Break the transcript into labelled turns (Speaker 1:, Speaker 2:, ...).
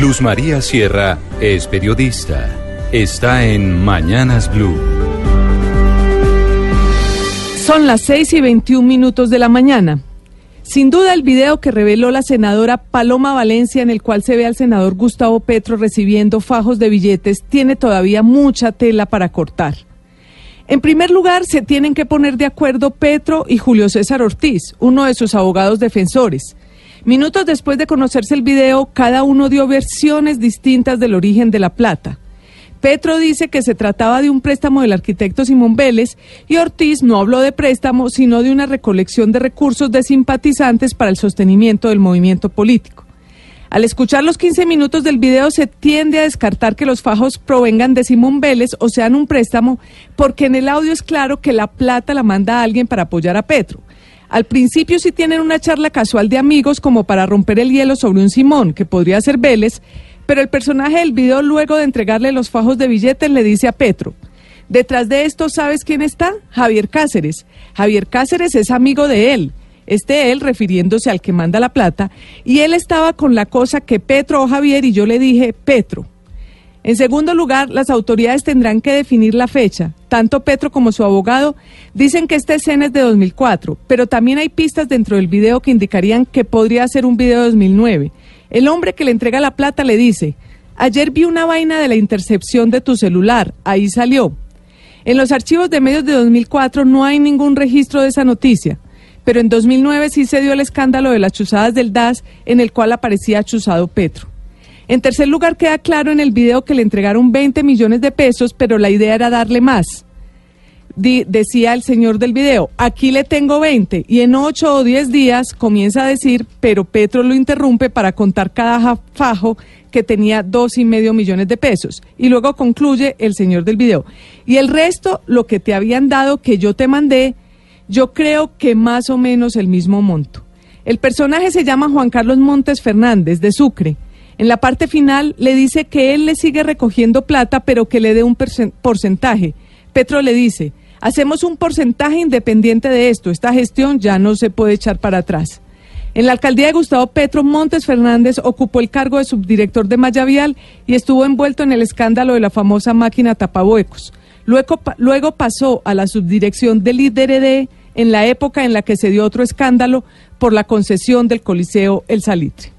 Speaker 1: Luz María Sierra es periodista. Está en Mañanas Blue.
Speaker 2: Son las 6 y 21 minutos de la mañana. Sin duda el video que reveló la senadora Paloma Valencia en el cual se ve al senador Gustavo Petro recibiendo fajos de billetes tiene todavía mucha tela para cortar. En primer lugar, se tienen que poner de acuerdo Petro y Julio César Ortiz, uno de sus abogados defensores. Minutos después de conocerse el video, cada uno dio versiones distintas del origen de la plata. Petro dice que se trataba de un préstamo del arquitecto Simón Vélez y Ortiz no habló de préstamo, sino de una recolección de recursos de simpatizantes para el sostenimiento del movimiento político. Al escuchar los 15 minutos del video se tiende a descartar que los fajos provengan de Simón Vélez o sean un préstamo, porque en el audio es claro que la plata la manda alguien para apoyar a Petro. Al principio sí tienen una charla casual de amigos como para romper el hielo sobre un Simón, que podría ser Vélez, pero el personaje del video luego de entregarle los fajos de billetes le dice a Petro, detrás de esto ¿sabes quién está? Javier Cáceres. Javier Cáceres es amigo de él. Este él refiriéndose al que manda la plata, y él estaba con la cosa que Petro o Javier y yo le dije, Petro. En segundo lugar, las autoridades tendrán que definir la fecha. Tanto Petro como su abogado dicen que esta escena es de 2004, pero también hay pistas dentro del video que indicarían que podría ser un video de 2009. El hombre que le entrega la plata le dice, ayer vi una vaina de la intercepción de tu celular, ahí salió. En los archivos de medios de 2004 no hay ningún registro de esa noticia, pero en 2009 sí se dio el escándalo de las chuzadas del DAS en el cual aparecía chuzado Petro. En tercer lugar, queda claro en el video que le entregaron 20 millones de pesos, pero la idea era darle más. decía el señor del video, aquí le tengo 20 y en 8 o 10 días comienza a decir, pero Petro lo interrumpe para contar cada fajo que tenía dos y medio millones de pesos. Y luego concluye el señor del video. Y el resto, lo que te habían dado, que yo te mandé, yo creo que más o menos el mismo monto. El personaje se llama Juan Carlos Montes Fernández, de Sucre. En la parte final le dice que él le sigue recogiendo plata, pero que le dé un porcentaje. Petro le dice, hacemos un porcentaje independiente de esto, esta gestión ya no se puede echar para atrás. En la alcaldía de Gustavo Petro, Montes Fernández ocupó el cargo de subdirector de Mayavial y estuvo envuelto en el escándalo de la famosa máquina tapabuecos. Luego, luego pasó a la subdirección del IDRD en la época en la que se dio otro escándalo por la concesión del Coliseo El Salitre.